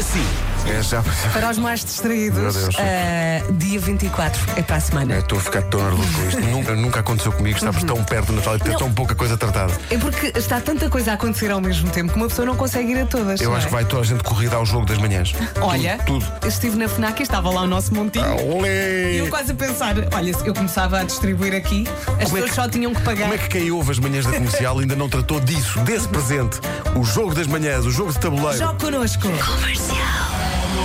See. É, já. Para os mais distraídos, ah, dia 24 é para a semana. É, Estou a ficar tão nervoso com isto. nunca, nunca aconteceu comigo. Estamos tão perto do Natal e ter tão pouca coisa tratada. É porque está tanta coisa a acontecer ao mesmo tempo que uma pessoa não consegue ir a todas. Eu não acho é? que vai toda a gente corrida ao jogo das manhãs. Olha, Tudo. eu estive na FNAC e estava lá o nosso montinho. tudo. E eu quase a pensar, olha, se eu começava a distribuir aqui, as Como é pessoas que- só tinham que pagar. Como é que quem ouve as manhãs da comercial ainda não tratou disso, desse presente? O jogo das manhãs, o jogo de tabuleiro. Jogue connosco.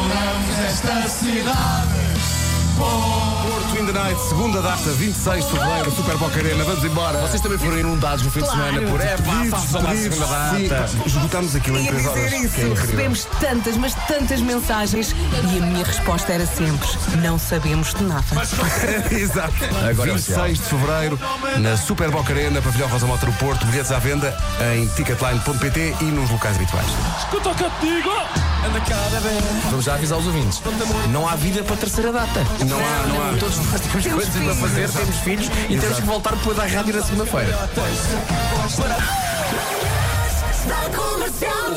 Adoramos esta cidade. Porto in the Night, segunda data, 26 de fevereiro, Super Boca Arena. Vamos embora. Vocês também foram inundados no fim de semana por é pá, façam lá a segunda Sim, data. pá, esgotámos aquilo em Ia 3 horas. dizer isso. que é incrível. Recebemos tantas, mas tantas mensagens e a minha resposta era sempre: não sabemos de nada. Exato. Agora é 26 de fevereiro, na Super Boca Arena, Pavilhão Rosa Mota do Porto, bilhetes à venda em ticketline.pt e nos locais habituais. Vamos já avisar os ouvintes. Não há vida para a terceira data. Não há, não há. Todos nós temos Temos coisas para filhos. fazer, temos filhos e temos que voltar depois da rádio na segunda-feira.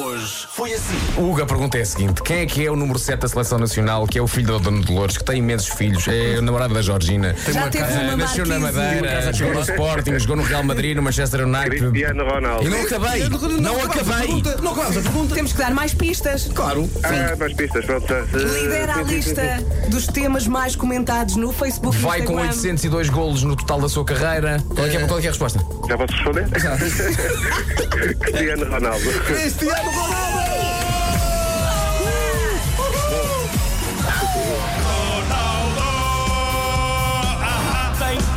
Hoje foi assim. O Hugo, a pergunta é a seguinte: quem é que é o número 7 da seleção nacional, que é o filho da Dona Dolores, que tem imensos filhos, é o namorado da Georgina? Já teve Ah, uma nasceu na marquise. Madeira, jogou no Sporting, jogou no Real Madrid, no Manchester United. Cristiano Ronaldo. E não acabei! Não acabei! Não acabamos a pergunta. Temos que dar mais pistas. Claro! Ah, mais pistas, pronto. tá. Lidera a lista dos temas mais comentados no Facebook. Vai com Instagram. 802 golos no total da sua carreira. Qual é, que é, qual é que é a resposta? Já posso responder? Cristiano Ronaldo. Cristiano Ronaldo!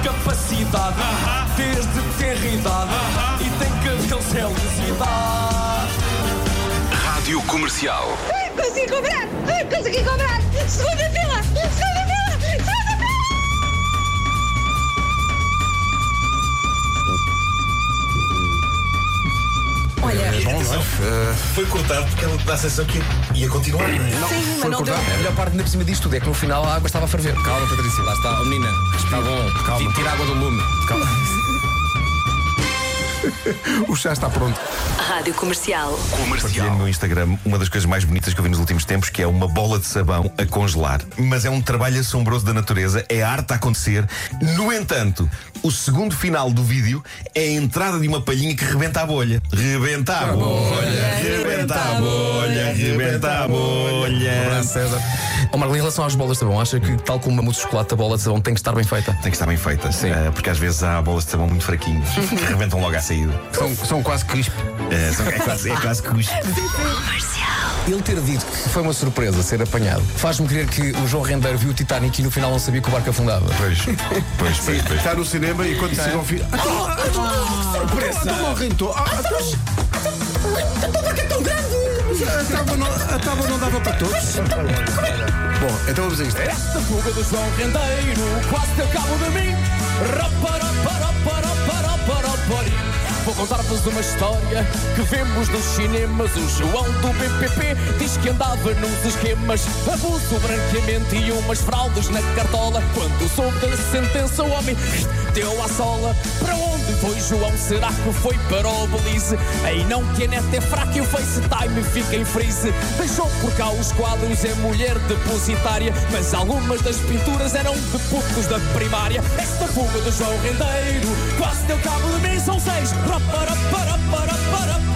capacidade uh -huh. Desde ter idade. E tem cabelo velocidade Rádio Comercial Consegui cobrar. Consegui cobrar. Segunda fila! Segunda Olha, Foi cortado porque ela dá a sensação que ia continuar. sim, mas não deu. A melhor parte ainda por cima disto tudo é que no final a água estava a ferver. Calma, Patrícia. Lá está. Oh, menina, está bom. Calma. Tira a água do lume. Calma. O chá está pronto. Rádio Comercial. Partilhei no meu Instagram uma das coisas mais bonitas que eu vi nos últimos tempos, que é uma bola de sabão a congelar. Mas é um trabalho assombroso da natureza, é arte a acontecer. No entanto, o segundo final do vídeo é a entrada de uma palhinha que rebenta a bolha. Rebenta a bolha, rebenta a bolha, rebenta a bolha. César. Oh, Marlene, em relação às bolas de sabão, acha que, tal como uma mousse de chocolate, a bola de sabão tem que estar bem feita? Tem que estar bem feita, Sim. eh, porque às vezes há bolas de sabão muito fraquinhas que rebentam logo à São, são quase crisp. Eh, são- é quase, é quase cuspe. Ele ter dito que foi uma surpresa ser apanhado faz-me crer que o João Rendeiro viu o Titanic e no final não sabia que o barco afundava. Pois, pois, pois. pois. Está no cinema e quando chega ao fim. Ah, surpresa! Não rentou. Ah, A tábua não, a tábua não dava para todos. Bom, então vamos a isto. Esta fuga do João Rendeiro quase deu cabo de mim. Rapa, rapa, rapa, rapa, rapa, rapa. Vou contar-vos uma história que vemos nos cinemas. O João do BPP diz que andava nos esquemas, abuso, branqueamento e umas fraldas na cartola. Quando soube da sentença, o homem deu à sola. Para onde foi João? Será que foi para o Belize? Aí não que a net é fraca e o FaceTime fica em freeze. Deixou por cá os quadros, é mulher depositária. Mas algumas das pinturas eram de putos da primária. Esta fuga do João Rendeiro quase deu cabo de mim. São seis. Para, para, para, para, para, para,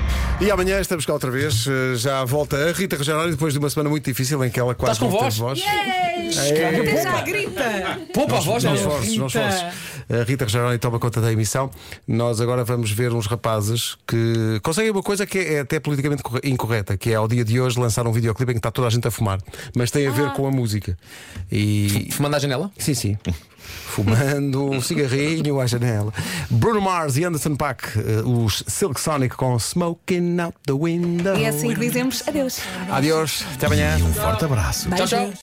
E amanhã estamos cá outra vez. eh, Já volta a Rita Rogeroni depois de uma semana muito difícil em que ela quase Estás com não voz? teve voz. Até já grita. Poupa a voz, Não não esforços, não Rita. esforços. A Rita Rogeroni toma conta da emissão. Nós agora vamos ver uns rapazes que conseguem uma coisa que é até politicamente corre- incorreta, que é ao dia de hoje lançar um videoclipe em que está toda a gente a fumar, mas tem a ver com a música. E Fumando à janela? sim, sim. Fumando um cigarrinho à janela. Bruno Mars e Anderson Paak, eh, os Silk Sonic com Smoking Out the Window. É assim que dizemos adeus. Adiós, até amanhã. Um forte abraço. Tchau, tchau.